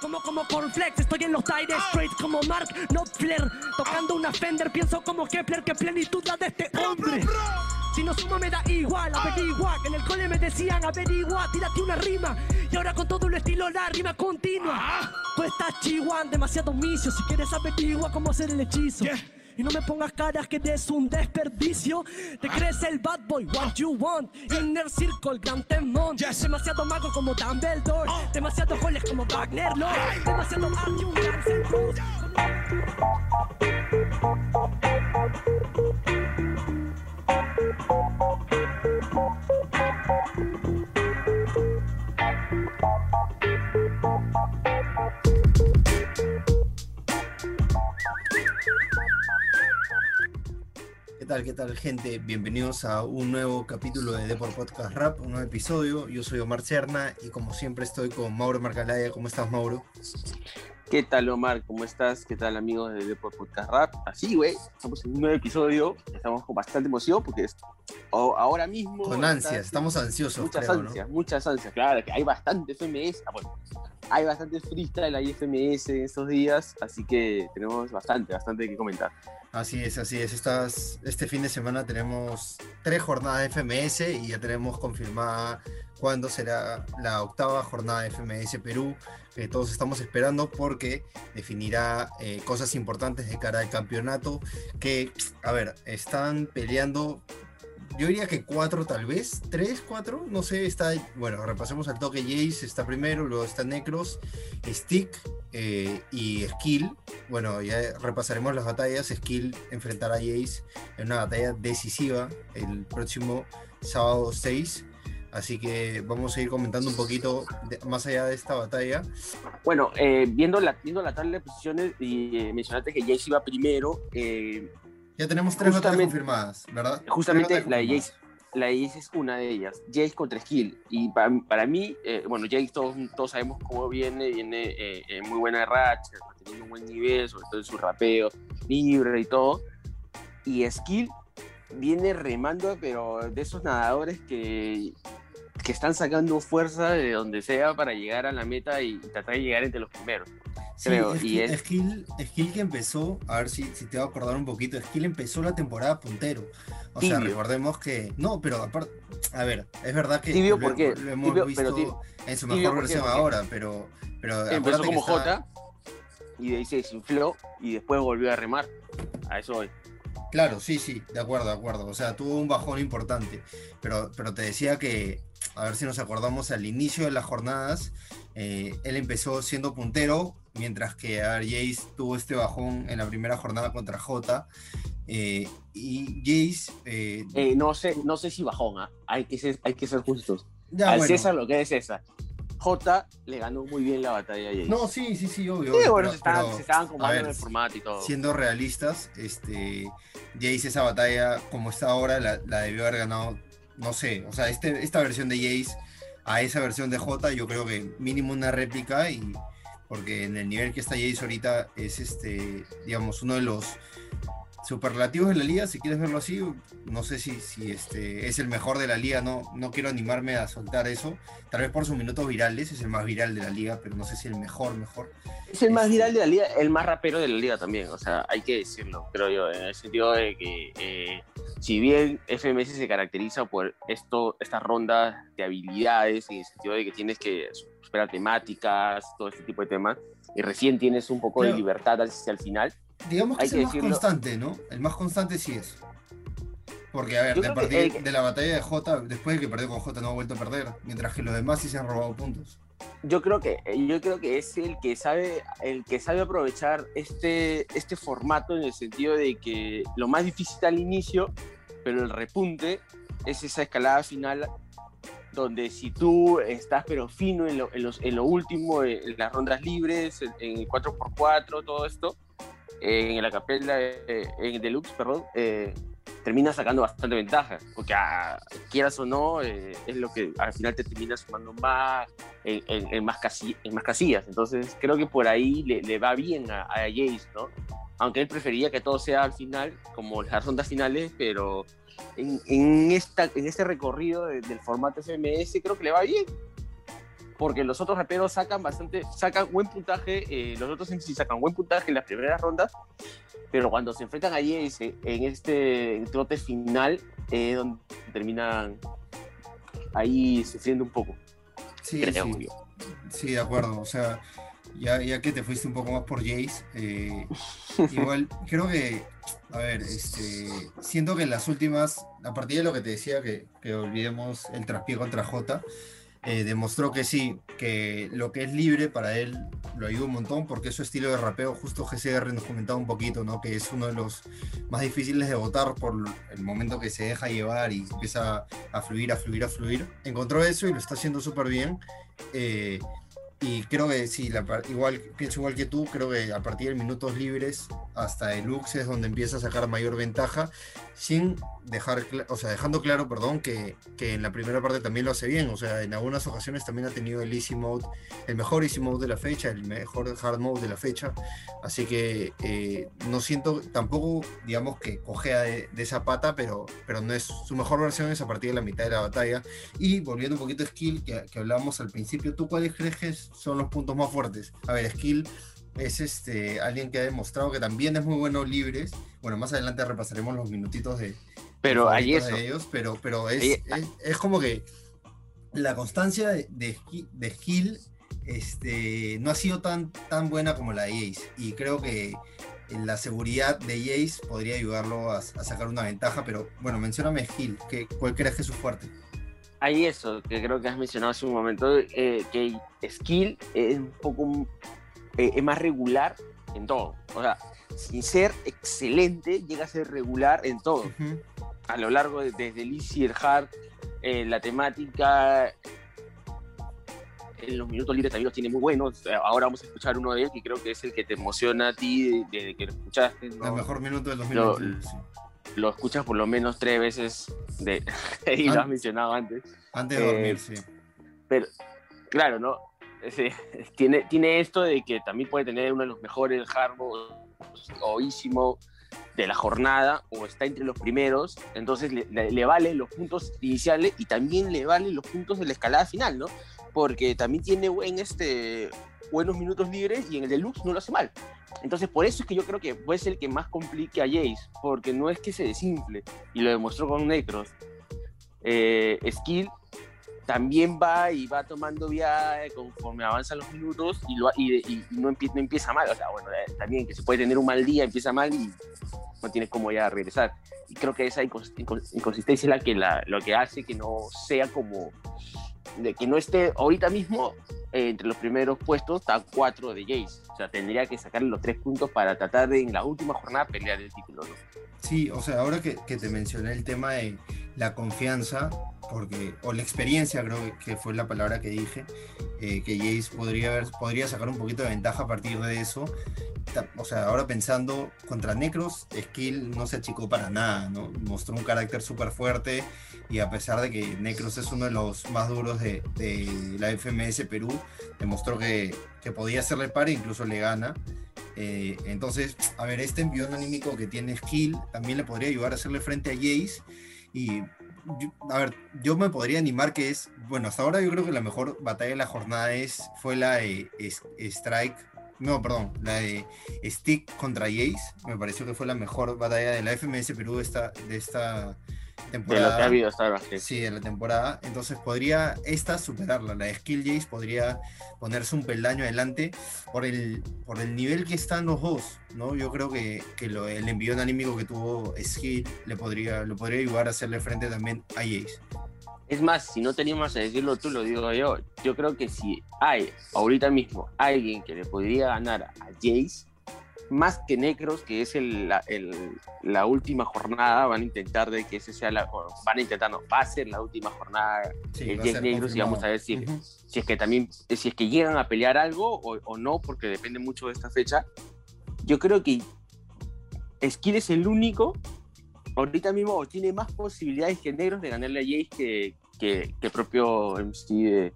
como como cornflakes, estoy en los tires straight como Mark Knopfler, tocando una Fender, pienso como Kepler, qué plenitud la de este hombre. Si no suma me da igual, averigua Que en el cole me decían averigua, tírate una rima. Y ahora con todo el estilo la rima continua. Tú estás chihuahua, demasiado misio Si quieres averigua cómo hacer el hechizo Y no me pongas caras que es un desperdicio. Te crees el bad boy, what you want. Inner Circle, Gran Temón. Demasiado mago como Dumbledore. Demasiado goles como Wagner Lord Demasiado Arjun, Guns N' tal, qué tal, gente? Bienvenidos a un nuevo capítulo de Deport Podcast Rap, un nuevo episodio. Yo soy Omar Cerna y como siempre estoy con Mauro Marcalaya. ¿Cómo estás, Mauro? ¿Qué tal, Omar? ¿Cómo estás? ¿Qué tal, amigos de Deport Podcast Rap? Así, güey, estamos en un nuevo episodio. Estamos con bastante emoción porque es, ahora mismo. Con ansias, estamos ansiosos, Muchas creo, ¿no? ansias, muchas ansias. Claro, que hay bastante FMS. Ah, bueno, hay bastante freestyle, hay FMS en estos días. Así que tenemos bastante, bastante que comentar. Así es, así es. Este fin de semana tenemos tres jornadas de FMS y ya tenemos confirmada cuándo será la octava jornada de FMS Perú, todos estamos esperando porque definirá eh, cosas importantes de cara al campeonato, que, a ver, están peleando, yo diría que cuatro tal vez, tres, cuatro, no sé, está, bueno, repasemos al toque, Jace está primero, luego está Necros, Stick eh, y Skill, bueno, ya repasaremos las batallas. Skill enfrentará a Jace en una batalla decisiva el próximo sábado 6. Así que vamos a ir comentando un poquito más allá de esta batalla. Bueno, eh, viendo, la, viendo la tabla de posiciones, y eh, mencionaste que Jace iba primero. eh, Ya tenemos tres Justamente- confirmadas, ¿verdad? Justamente la de Jace, la de Jace es una de ellas. Jace contra Skill. Y para, para mí, eh, bueno, Jace todos, todos sabemos cómo viene, viene eh, en muy buena racha, teniendo un buen nivel, sobre todo en su rapeo, libre y todo. Y Skill viene remando, pero de esos nadadores que, que están sacando fuerza de donde sea para llegar a la meta y tratar de llegar entre los primeros. Sí, creo, Skill, y es- Skill, Skill que empezó, a ver si, si te va a acordar un poquito, Skill empezó la temporada puntero. O sea, recordemos que. No, pero aparte. A ver, es verdad que Tibio, lo, hemos Tibio, visto pero tibio- en su mejor versión ahora, pero. pero Empezó como J y de ahí se desinfló y después volvió a remar. A eso voy. Claro, sí, sí, de acuerdo, de acuerdo. O sea, tuvo un bajón importante. Pero, pero te decía que, a ver si nos acordamos, al inicio de las jornadas, eh, él empezó siendo puntero, mientras que a ver, Jace tuvo este bajón en la primera jornada contra J. eh, y Jace. eh, no sé, no sé si bajón, ¿ah? hay, que ser, hay que ser justos. ya, Al bueno. César lo que es César. J le ganó muy bien la batalla a Jace. No, sí, sí, sí, obvio. Sí, bueno, pero- se estaban, pero, se estaban a acomodando ver, en el formato y todo. siendo realistas, este, Jace esa batalla como está ahora la, la debió haber ganado, no sé, o sea, este, esta versión de Jace a esa versión de J yo creo que mínimo una réplica y porque en el nivel que está Jace ahorita es este, digamos, uno de los superlativos de la liga, si quieres verlo así, no sé si, si este, es el mejor de la liga, no, no quiero animarme a soltar eso, tal vez por sus minutos virales, es el más viral de la liga, pero no sé si el mejor, mejor. Es el más Este- viral de la liga, el más rapero de la liga también. O sea, hay que decirlo, creo yo, en el sentido de que eh, si bien FMS se caracteriza por esto, estas rondas de habilidades, en el sentido de que tienes que superar temáticas, todo este tipo de temas, y recién tienes un poco de libertad hacia el final, Digamos que Hay es que el más decirlo. constante, ¿no? El más constante sí es. Porque, a ver, de, partir- el- de la batalla de Jota, después de que perdió con Jota, no ha vuelto a perder. Mientras que los demás sí se han robado puntos. yo creo que yo creo que es el que sabe el que sabe aprovechar este este formato en el sentido de que lo más difícil está al inicio pero el repunte es esa escalada final donde si tú estás pero fino en lo, en los- en lo último en las rondas libres en, el 4x4 todo esto en la capela eh, en el deluxe perdón eh, terminas sacando bastante ventaja porque ah, quieras o no eh, es lo que al final te termina sumando más en, en- en más, casi- en más casillas. Entonces creo que por ahí le, le va bien a, a Jace, ¿no? Aunque él prefería que todo sea al final, como las rondas finales, pero en, en esta, en este recorrido de- del formato FMS creo que le va bien. porque los otros raperos sacan bastante, sacan buen puntaje, eh, los otros sí sacan buen puntaje en las primeras rondas, pero cuando se enfrentan allí en este trote final, es donde terminan ahí sufriendo un poco. Sí, sí. sí, de acuerdo. O sea, ya, ya que te fuiste un poco más por Jace, eh, igual creo que, a ver, este, siento que en las últimas, a partir de lo que te decía, que, que olvidemos el traspié contra J, eh, demostró que sí, que lo que es libre para él lo ayuda un montón porque es su estilo de rapeo, justo GCR nos comentaba un poquito, ¿no? que es uno de los más difíciles de votar por el momento que se deja llevar y empieza a fluir, a fluir, a fluir. Encontró eso y lo está haciendo súper bien. Eh, y creo que sí, igual, pienso igual que tú, creo que a partir de minutos libres hasta el Lux es donde empieza a sacar mayor ventaja, sin dejar, o sea, dejando claro, perdón, que, que, en la primera parte también lo hace bien, o sea, en algunas ocasiones también ha tenido el easy mode, el mejor easy mode de la fecha, el mejor hard mode de la fecha, así que eh, no siento tampoco, digamos, que cojea de, esa pata, pero, pero no es su mejor versión es a partir de la mitad de la batalla, y volviendo un poquito a skill, que, que hablábamos al principio, ¿tú cuáles crees que son los puntos más fuertes? A ver, skill es este, alguien que ha demostrado que también es muy bueno libres. Bueno, más adelante repasaremos los minutitos de, pero ahí eso. de ellos, pero, pero es, es, como que la constancia de, de, skill este, no ha sido tan, tan buena como la de Jace. Y creo que la seguridad de Jace podría ayudarlo a, sacar una ventaja, pero bueno, mencioname skill, que, ¿cuál crees que es su fuerte? Hay eso, que creo que has mencionado hace un momento, eh, que skill es un poco eh, es más regular en todo. O sea, sin ser excelente, llega a ser regular en todo. A lo largo de, desde el easy, el hard, eh, la temática, en los minutos libres también los tiene muy buenos. Ahora vamos a escuchar uno de ellos que creo que es el que te emociona a ti desde que lo escuchaste. El mejor minuto del 2020. Lo, escuchas por lo menos tres veces de, y lo has mencionado antes. Antes de dormir, eh, sí. Pero, claro, ¿no? Sí, tiene, tiene esto de que también puede tener uno de los mejores hardware o de la jornada o está entre los primeros, entonces le, le, vale los puntos iniciales y también le vale los puntos de la escalada final, ¿no? Porque también tiene buen, este, buenos minutos libres y en el deluxe no lo hace mal. Entonces por eso es que yo creo que puede ser el que más complique a Jace, porque no es que se desinfle, y lo demostró con Necros. Eh, Skill también va y va tomando viaje conforme avanzan los minutos y, lo, y, no, empieza mal. O sea, bueno, eh, también que se puede tener un mal día, empieza mal y no tienes cómo ya regresar. Y creo que esa inconsistencia es la que, la, lo que hace que no sea como, de que no esté ahorita mismo eh, entre los primeros puestos, está cuatro de Jace. Sea, tendría que sacarle los tres puntos para tratar de en la última jornada pelear el título. ¿no? Sí, o sea, ahora que, que te mencioné el tema de la confianza, porque, o la experiencia creo que fue la palabra que dije, eh, que Jace podría, haber, podría sacar un poquito de ventaja a partir de eso. O sea, ahora pensando contra Necros, Skill no se achicó para nada, ¿no? Mostró un carácter súper fuerte y a pesar de que Necros es uno de los más duros de, de la FMS Perú, demostró que, que podía hacerle par e incluso le gana. Eh, entonces, a ver, este envión anímico que tiene Skill también le podría ayudar a hacerle frente a Jace. Y a ver, yo me podría animar que es, bueno, hasta ahora yo creo que la mejor batalla de la jornada es, fue la de Strike, no, perdón, la de Stick contra Jace, me pareció que fue la mejor batalla de la FMS Perú esta, de esta temporada. De lo Sí, de la temporada. Entonces podría esta superarla. La de Skill Jace podría ponerse un peldaño adelante por el, por el nivel que están los dos. ¿no? Yo creo que, que lo, el envío anímico que tuvo Skill le podría, lo podría ayudar a hacerle frente también a Jace. Es más, si no teníamos a decirlo tú, lo digo yo. Yo creo que si hay ahorita mismo alguien que le podría ganar a Jace, más que Necros, que es el, la, última jornada, van a intentar de que ese sea la, van a intentar, no, va a ser la última jornada sí, el Negros y vamos a ver si, si es que también, si es que llegan a pelear algo o, no, porque depende mucho de esta fecha. Yo creo que Skill es el único, ahorita mismo tiene más posibilidades que Negros de ganarle a Jace que, que, que propio MC de,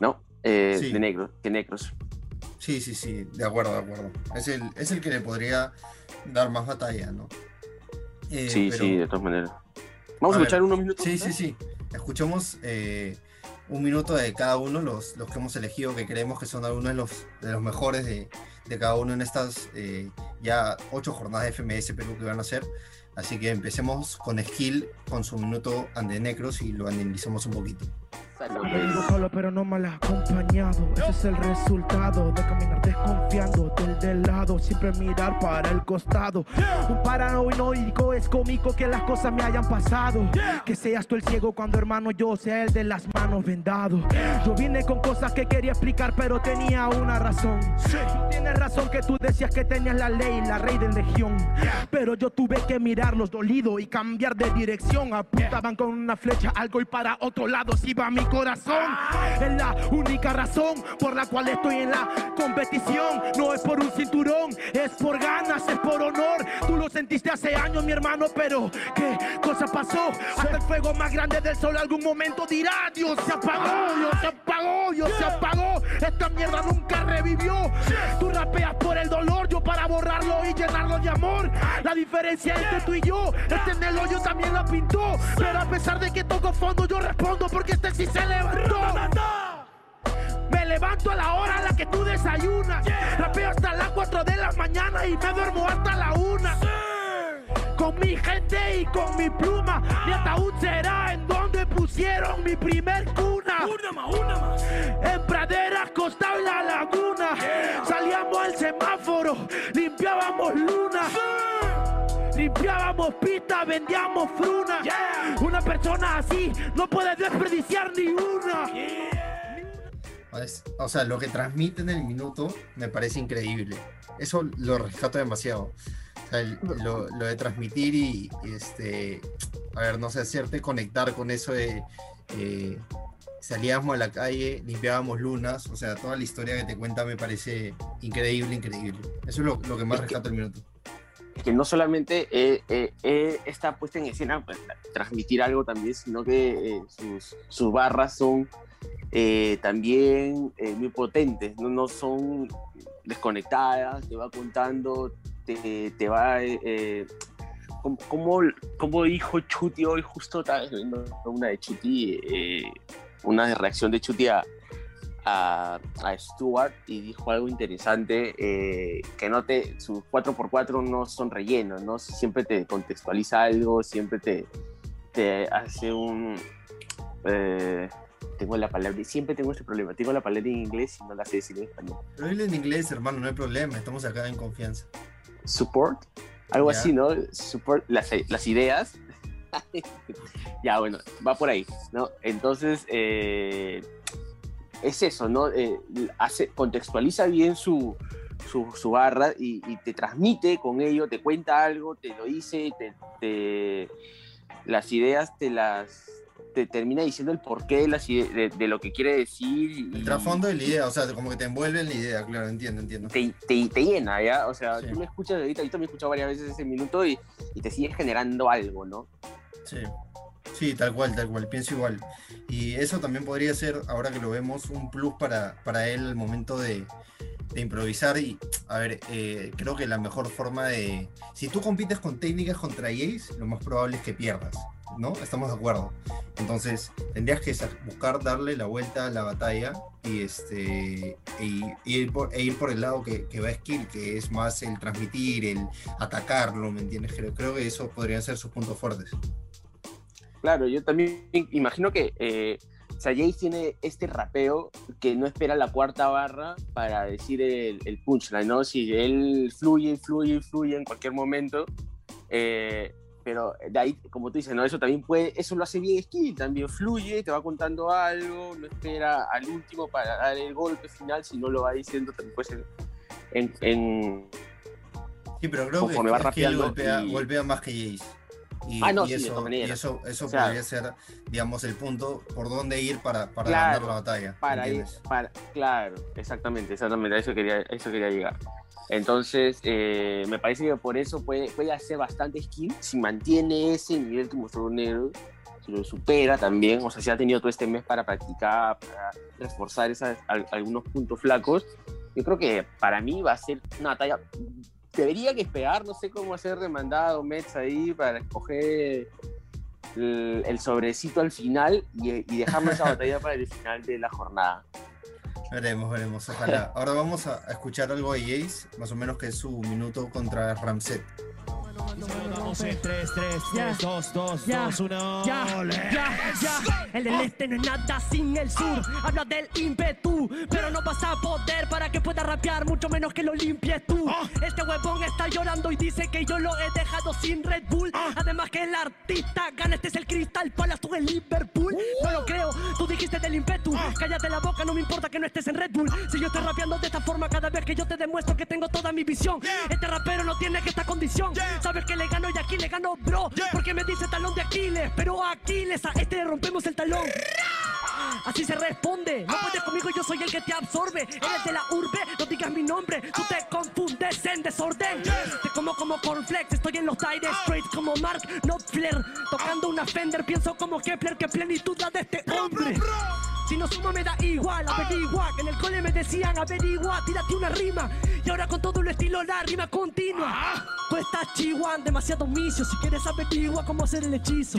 ¿no? Eh, de Negros, que Necros. Sí, sí, sí, de acuerdo, de acuerdo. Es el, es el que le podría dar más batalla, ¿no? Eh, sí, sí, de todas maneras. Vamos a, escuchar unos minutos. Sí, sí, sí. Escuchamos eh, un minuto de cada uno, los, los que hemos elegido, que creemos que son algunos de los, de los mejores de, de cada uno en estas eh, ya ocho jornadas de FMS Perú que van a hacer. Así que empecemos con Skill, con su minuto ande Necros y lo analizamos un poquito. Vengo solo pero no mal acompañado. Ese es el resultado de caminar desconfiando del del lado, siempre mirar para el costado. Un paranoico es cómico que las cosas me hayan pasado. Que seas tú el ciego cuando hermano yo sea el de las manos vendado. Yo vine con cosas que quería explicar pero tenía una razón. Tienes razón que tú decías que tenías la ley, la rey de legión. Pero yo tuve que mirarlos dolido y cambiar de dirección. Apuntaban con una flecha algo y para otro lado si va mi corazón. Es la única razón por la cual estoy en la competición. No es por un cinturón, es por ganas, es por honor. Tú lo sentiste hace años, mi hermano, pero ¿qué cosa pasó? Hasta el fuego más grande del sol algún momento dirá, Dios se apagó, Dios se apagó, Dios se apagó. Esta mierda nunca revivió. Tú rapeas por el dolor, borrarlo y llenarlo de amor. La diferencia entre tú y yo, este en el hoyo también la pintó. Pero a pesar de que toco fondo, yo respondo porque este sí se levantó. Me levanto a la hora a la que tú desayunas. Rapeo hasta las 4 de la mañana y me duermo hasta la 1. Con mi gente y con mi pluma. Mi ataúd será en donde pusieron mi primer cuna. Una más, una más. En praderas, costa y la laguna. Salíamos al semáforo, limpiábamos luna. Limpiábamos pistas, vendíamos fruna. Una persona así no puede desperdiciar ni una. Es- O sea, lo que transmite en el minuto me parece increíble. Eso lo rescato demasiado. O sea, el- lo, lo de transmitir y, y, este, a ver, no sé, hacerte conectar con eso de eh, salíamos a la calle, limpiábamos lunas, o sea, toda la historia que te cuenta me parece increíble, increíble. Eso es lo, lo que más Es que- rescato el minuto. que no solamente eh, eh, eh, está puesta en escena para transmitir algo también, sino que eh, sus, sus barras son eh, también eh, muy potentes, ¿no? no son desconectadas, te va contando, te, te va... eh, eh, como, como, dijo Chuti hoy, justo una de Chuti, eh, una reacción de Chuti a, a, a Stuart y dijo algo interesante, eh, que no te, sus 4x4 no son rellenos, ¿no? Siempre te contextualiza algo, siempre te, te hace un... eh, tengo la palabra, siempre tengo este problema, tengo la palabra en inglés y no la sé decir en español. Pero dile en inglés, hermano, no hay problema, estamos acá en confianza. Support, algo así, ¿no? Support las, las ideas. ya, bueno, va por ahí, ¿no? Entonces, eh, es eso, ¿no? Eh, hace, contextualiza bien su, su, su barra y, y te transmite con ello, te cuenta algo, te lo dice, te, te- las ideas te las te termina diciendo el porqué de, las de, de lo que quiere decir. y- El trasfondo de la idea, o sea, como que te envuelve en la idea, claro, entiendo, entiendo. te, te, te llena, ¿ya? O sea, Sí. tú me escuchas ahorita, ahorita me he escuchado varias veces ese minuto y, y te sigues generando algo, ¿no? Sí. Sí, tal cual, tal cual, pienso igual. Y eso también podría ser, ahora que lo vemos, un plus para, para él al momento de, de improvisar. Y, a ver, eh, creo que la mejor forma de... Si tú compites con técnicas contra Jace, lo más probable es que pierdas, ¿no? Estamos de acuerdo. Entonces, tendrías que buscar darle la vuelta a la batalla y, este, y, y ir, por, e ir por el lado que, que va skill, que es más el transmitir, el atacarlo, ¿me entiendes? Creo, creo que eso podrían ser sus puntos fuertes. Claro, yo también imagino que eh, o sea, Jace tiene este rapeo que no espera la cuarta barra para decir el, el punchline, ¿no? Si él fluye, fluye, fluye en cualquier momento, eh, pero de ahí, como tú dices, ¿no? Eso también puede, eso lo hace bien Skill, también fluye, te va contando algo, no espera al último para dar el golpe final, si no lo va diciendo también puede ser en, en, Sí, pero creo que, va que golpea, y- golpea más que Jace. Y, Ah, no, y sí, eso, y eso, eso O sea, podría ser, digamos, el punto por dónde ir para, para Claro, ganar la batalla. ¿me para ir, para, claro, exactamente, exactamente, a eso quería, a eso quería llegar. Entonces, eh, me parece que por eso puede, puede hacer bastante skill si mantiene ese nivel que mostró Nero, si lo supera también, o sea, si ha tenido todo este mes para practicar, para reforzar esas, al- algunos puntos flacos, yo creo que para mí va a ser una batalla, debería que esperar, no sé cómo hacer demandado Mets ahí para escoger el, el sobrecito al final y, y dejamos esa batalla para el final de la jornada. Veremos, veremos, ojalá. Ahora vamos a, escuchar algo de Jace, más o menos que es su minuto contra Ramset. Vamos en 3, 3, Ya. 3, 2, 2, Ya, 2, 1. Ya, ya, ya. El del este no es nada sin el sur. Habla del ímpetu, pero no vas a poder para que pueda rapear, mucho menos que lo limpies tú. Este huevón está llorando y dice que yo lo he dejado sin Red Bull. Además que el artista gana, este es el Crystal Palace, tú el Liverpool. No lo creo, tú dijiste del ímpetu. Cállate la boca, no me importa que no estés en Red Bull. Si yo estoy rapeando de esta forma cada vez que yo te demuestro que tengo toda mi visión. Este rapero no tiene que esta condición. Sabes que le gano y aquí le gano, bro. Porque me dice talón de Aquiles, pero a Aquiles a este le rompemos el talón. Así se responde. No puedes conmigo, yo soy el que te absorbe. Eres de la urbe, no digas mi nombre. Tú te confundes en desorden. Te como como cornflakes, estoy en los aires straight como Mark Knopfler. Tocando una Fender, pienso como Kepler. Qué plenitud la de este hombre. Si no sumo me da igual, averigua Que en el cole me decían averigua, tírate una rima Y ahora con todo el estilo la rima continua Tú estás chihuahua, demasiado misio Si quieres averigua cómo hacer el hechizo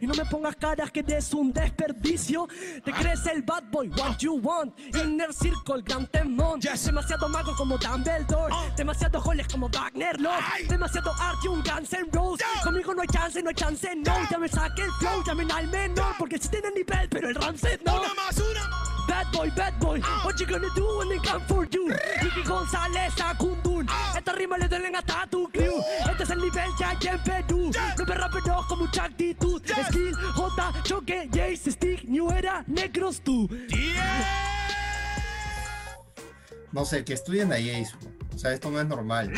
y no me pongas caras que eres un desperdicio. Te crees el bad boy, what you want. Inner Circle, Gran Temón. Demasiado mago como Dumbledore. Demasiado goles como Wagner Love Demasiado arte, un Guns N' Roses. Conmigo no hay chance, no hay chance, no. Ya me saqué el flow, llamen al menor Porque si tiene nivel, pero el Ramsey no. Más, una. Bad boy, bad boy, what you gonna do when they come for you? Ricky González a Kundun, esta rima le duelen hasta a tu crew. Este es el nivel ya hay en Perú. No me con mucha actitud. Skill, J, choque, Jace, Stick, New Era, negros tú. No sé, que estudien a Jace. O sea, esto no es normal.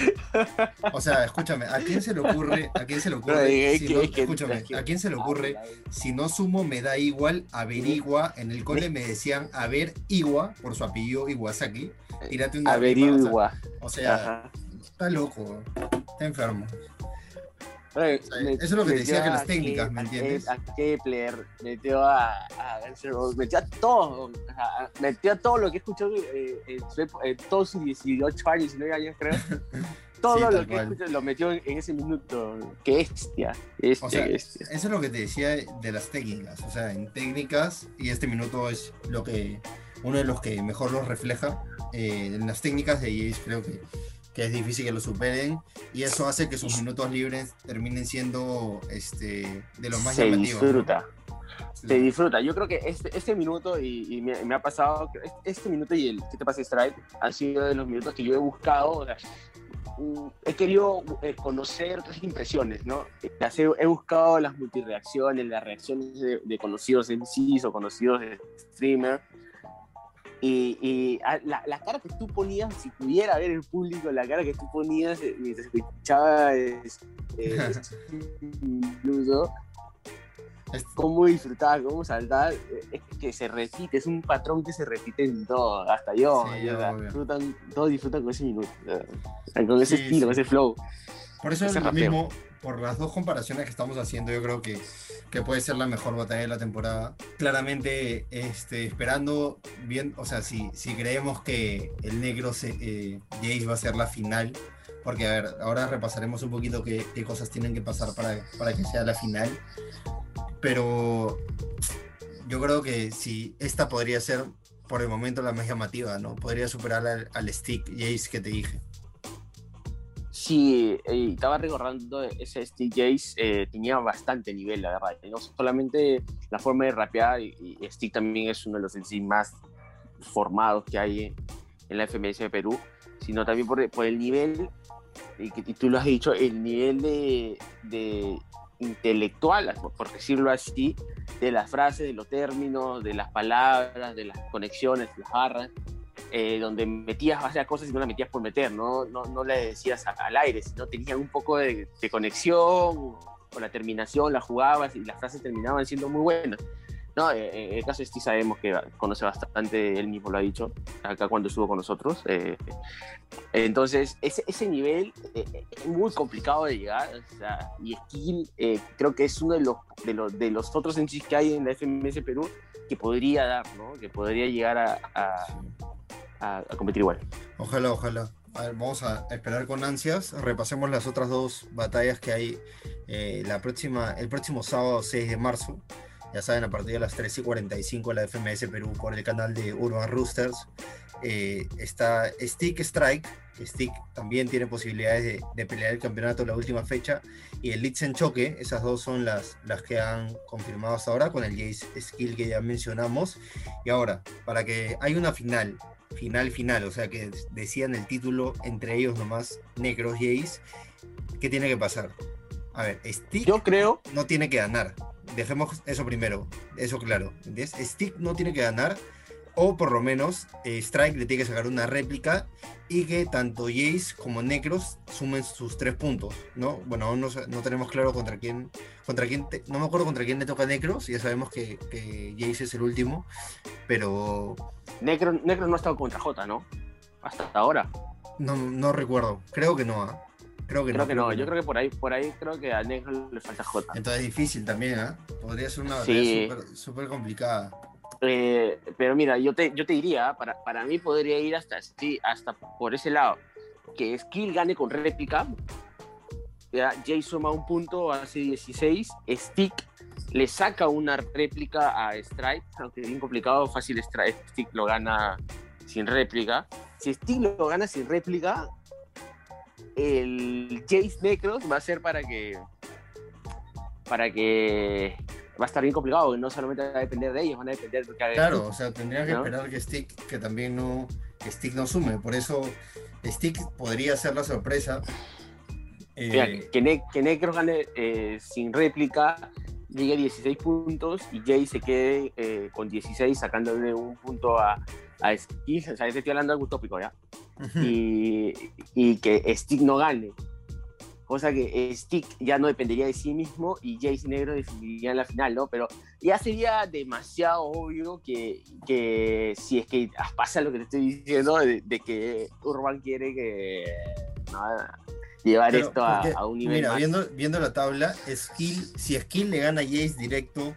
O sea, escúchame, ¿a quién se le ocurre? ¿A quién se le ocurre? Si no- escúchame, ¿a quién se le ocurre? Si no sumo me da igual, averigua. En el cole me decían averigua por su apellido Iwasaki. Tírate una rima, o sea, Averigua. O sea, está loco, está enfermo. Oye, sea, me- eso es lo que te decía que las técnicas, ¿me a entiendes? A Kepler, metió a, a metió a todo, o metió a todo lo que he escuchado eh, en, en todos sus 18 años, 19 años creo. Todo Sí, lo que he escuchado lo metió en, ese minuto. Qué bestia, bestia, O sea, bestia. Eso es lo que te decía de las técnicas. O sea, en técnicas, y este minuto es lo que uno de los que mejor los refleja. eh, en las técnicas de Jace creo que, que es difícil que lo superen. Y eso hace que sus minutos libres terminen siendo este, de los más Se llamativos. ¿no? disfruta. Sí. se disfruta. Yo creo que este, este minuto, y, y me, me ha pasado, este, minuto y el que te pasa Strike han sido de los minutos que yo he buscado. o sea, mm, he querido eh, conocer otras impresiones, ¿no? Las he, he buscado las multireacciones, las reacciones de, de conocidos MCs o conocidos de streamer. Y, y a- la, la cara que tú ponías, si pudiera ver el público, la cara que tú ponías eh, mientras escuchaba es- eh, incluso, cómo disfrutar, cómo saltar, eh, es que se repite, es un patrón que se repite en todo, hasta yo, Sí, yo, disfrutan, todos disfrutan con ese minuto, con ese Sí, estilo, sí. con ese flow. Por eso es lo rapeo. mismo, por las dos comparaciones que estamos haciendo, yo creo que, que puede ser la mejor batalla de la temporada. Claramente, este, esperando bien, o sea, si, si creemos que el negro se, eh, Jace va a ser la final, porque a ver, ahora repasaremos un poquito qué, cosas tienen que pasar para, para que sea la final. Pero yo creo que si esta podría ser por el momento la más llamativa, ¿no? Podría superar al, al stick Jace que te dije. Sí, eh, estaba recordando ese Steve Jace, eh, tenía bastante nivel, la verdad. No solamente la forma de rapear, y, y también es uno de los en más formados que hay en, la FMS de Perú, sino también por, el nivel, y que y tú lo has dicho, el nivel de, de intelectual, por decirlo así, de las frases, de los términos, de las palabras, de las conexiones, las barras eh, donde metías varias cosas y no las metías por meter, no, no, no le decías al aire, sino tenías un poco de, de conexión con la terminación, la jugabas y las frases terminaban siendo muy buenas. No, eh, eh, en el caso de Steve sabemos que conoce bastante, él mismo lo ha dicho, acá cuando estuvo con nosotros. eh, entonces, ese, ese nivel es muy complicado de llegar, o sea, y Skill eh, creo que es uno de los, de los, de los otros MCs que hay en la FMS Perú que podría dar, ¿no? Que podría llegar a, a- a- a competir igual. Ojalá, ojalá. a ver, vamos a esperar con ansias. Repasemos las otras dos batallas que hay eh, la próxima, el próximo sábado 6 de marzo. Ya saben, a partir de las 3 y 45 la FMS Perú por el canal de Urban Roosters. Eh, está Stick Strike, Stick también tiene posibilidades de, de pelear el campeonato en la última fecha. Y el Litzen Choque, esas dos son las, las que han confirmado hasta ahora con el Jace Skill que ya mencionamos. Y ahora, para que hay una final, final, final, o sea que decían el título entre ellos nomás, Necros Jace, ¿qué tiene que pasar? A ver, Stick Yo creo, no tiene que ganar. Dejemos eso primero, eso claro. ¿entiendes? Stick no tiene que ganar, o por lo menos eh, Strike le tiene que sacar una réplica y que tanto Jace como Necros sumen sus tres puntos, ¿no? Bueno, aún no, no tenemos claro contra quién, contra quién, te- no me acuerdo contra quién le toca Necros, ya sabemos que, que Jace es el último, pero Necro, Necro no ha estado contra J, ¿no? Hasta ahora. no, no recuerdo, creo que no, ¿ah? creo que Creo no. que no, yo creo que por ahí, por ahí creo que a Necro le falta J. Entonces es difícil también, ¿ah? Podría ser una batalla súper- complicada. Eh, pero mira, yo te, yo te diría, para, para mí podría ir hasta, sí, hasta por ese lado, que Skill gane con réplica, ya, Jay suma un punto, hace 16, Stick le saca una réplica a Strike, aunque es bien complicado, fácil Strike, Stick lo gana sin réplica. Si Stick lo gana sin réplica, el Jace Necros va a ser para que para que va a estar bien complicado, no solamente va a depender de ellos, van a depender de cada Claro, o sea, tendría que ¿no? esperar que Stick, que también no, que Stick no sume. Por eso Stick podría ser la sorpresa. Eh, Mira, que, Ne- que Necros gane eh, sin réplica, llegue a 16 puntos y Jay se quede eh, con 16 sacándole un punto a, a Skill, o sea, estoy hablando de algo utópico ya, ujú. y, y que Stick no gane. Cosa que Stick ya no dependería de sí mismo y Jace y Negro definirían la final, ¿no? Pero ya sería demasiado obvio que, que si es que pasa lo que te estoy diciendo, de, de que Urban quiere que nada, llevar Pero, esto a, porque, a un nivel Mira, más. viendo, viendo la tabla, Skill, si Skill le gana a Jace directo,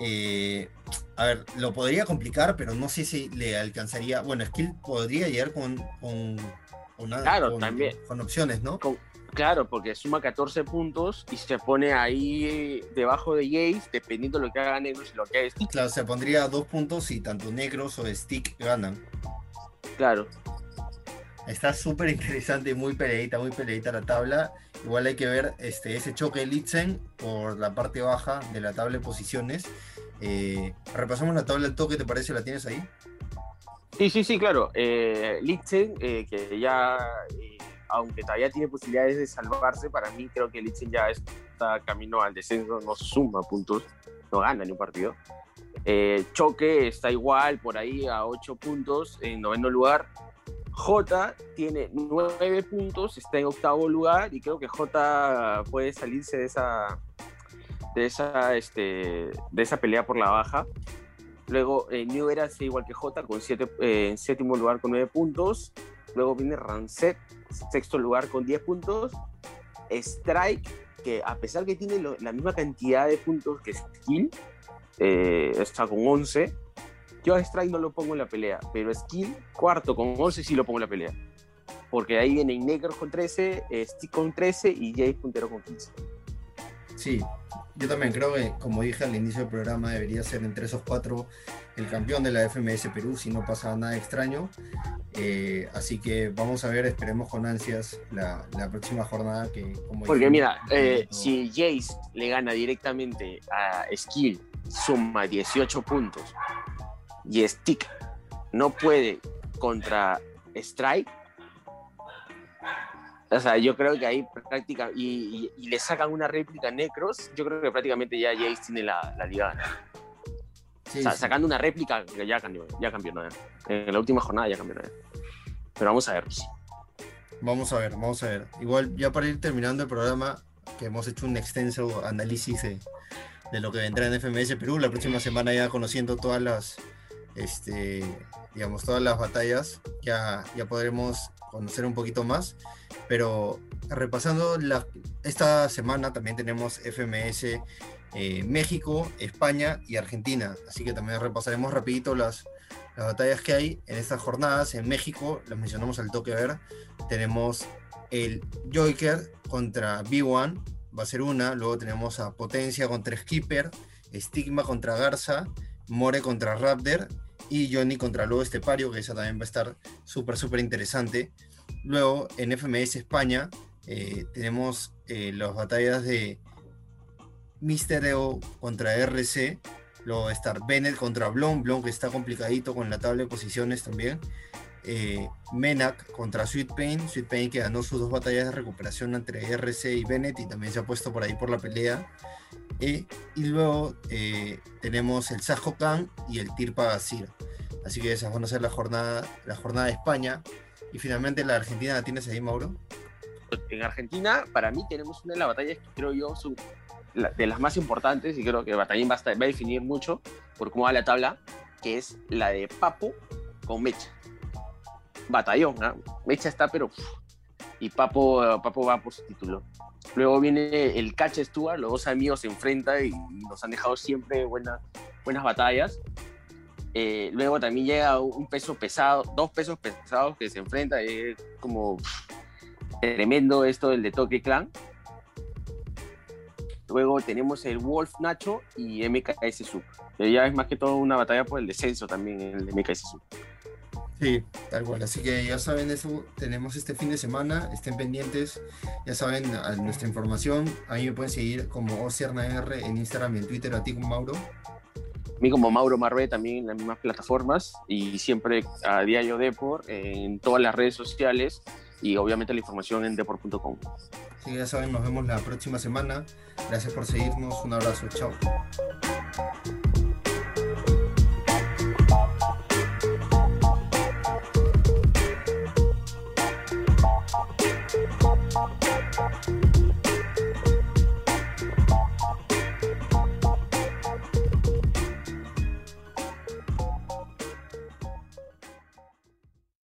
eh, a ver, lo podría complicar, pero no sé si le alcanzaría. Bueno, Skill podría llegar con, con, Claro, con- también. con opciones, ¿no? Claro, porque suma 14 puntos y se pone ahí debajo de Jace, dependiendo de lo que haga Negros y lo que haga Stick. Claro, se pondría dos puntos si tanto Negros o Stick ganan. Claro. Está súper interesante, muy peleadita, muy peleadita la tabla. Igual hay que ver este, ese choque de Litzen por la parte baja de la tabla de posiciones. Eh, repasamos la tabla del toque, ¿te parece? ¿La tienes ahí? Sí, sí, sí, claro. Eh, Litzen, eh, que ya, eh, aunque todavía tiene posibilidades de salvarse, para mí creo que Litzen ya está camino al descenso, no suma puntos, no gana ni un partido. Choque está igual, por ahí a 8 puntos en noveno lugar. J tiene 9 puntos, está en octavo lugar y creo que J puede salirse de esa, de esa, este, de esa pelea por la baja. Luego eh, New Era está igual que J con siete, eh, en séptimo lugar con 9 puntos. Luego viene Rancet, sexto lugar con 10 puntos. Strike, que a pesar que tiene la misma cantidad de puntos que Skill, eh, está con 11. Yo a Strike no lo pongo en la pelea, pero Skill, cuarto con 11 sí lo pongo en la pelea. Porque ahí viene Negro con 13, eh, Stick con 13 y Jay puntero con 15. Sí, yo también creo que, como dije al inicio del programa, debería ser entre esos cuatro el campeón de la FMS Perú si no pasa nada extraño. Eh, así que vamos a ver, esperemos con ansias la, la próxima jornada que, como Porque mira, eh, todo- si Jace le gana directamente a Skill, suma 18 puntos, y Stick no puede contra Strike, o sea, yo creo que ahí práctica y, y- y le sacan una réplica a Necros, yo creo que prácticamente ya Jace tiene la, la liga ganada. sí, o sea, sí. sacando una réplica, ya cambió, ya cambió, ¿no? En la última jornada ya cambió, ¿no? Pero vamos a ver. Vamos a ver, vamos a ver. Igual, ya para ir terminando el programa, que hemos hecho un extenso análisis de, de lo que vendrá en FMS Perú, la próxima semana ya conociendo todas las, este, digamos, todas las batallas, ya, ya podremos conocer un poquito más. Pero repasando la, esta semana también tenemos FMS eh, México, España y Argentina. Así que también repasaremos rapidito las, las batallas que hay en estas jornadas en México, las mencionamos al toque ver. Tenemos el Joker contra B1, va a ser una. Luego tenemos a Potencia contra Skipper, Stigma contra Garza, More contra Raptor y Johnny contra Lobo Estepario, que esa también va a estar súper, súper interesante. Luego en FMS España eh, tenemos eh, las batallas de Mister EO contra RC. Luego estar Bennett contra Blon, Blon que está complicadito con la tabla de posiciones también. Eh, Menak contra Sweet Pain, Sweet Pain que ganó sus dos batallas de recuperación entre RC y Bennett y también se ha puesto por ahí por la pelea. Eh, y luego eh, tenemos el Sajo Khan y el Tirpa Gasir. Así que esas van a ser la jornada, la jornada de España. Y finalmente la Argentina la tienes ahí, Mauro. En Argentina, para mí, tenemos una de las batallas que creo yo son de las más importantes y creo que Batallín va a definir mucho por cómo va la tabla, que es la de Papo con Mecha. Batallón, ¿ah? Mecha está, pero. y Papo, eh, Papo va por su título. Luego viene el Catch Stuart, los dos amigos se enfrentan y nos han dejado siempre buenas, buenas batallas. Eh, luego también llega un peso pesado, dos pesos pesados que se enfrentan, es como uf, tremendo esto del de Toque Clan. Luego tenemos el Wolf Nacho y MKS Sub. Ya es más que todo una batalla por el descenso también, el de MKS Sub. Sí, tal cual. Así que ya saben eso, tenemos este fin de semana, estén pendientes, ya saben a nuestra información. A mí me pueden seguir como OCRNR en Instagram y en Twitter, a ti como Mauro. A mí como Mauro Marvé también en las mismas plataformas y siempre a Diario Depor en todas las redes sociales y obviamente la información en depor.com. Así que ya saben, nos vemos la próxima semana. Gracias por seguirnos, un abrazo, chao.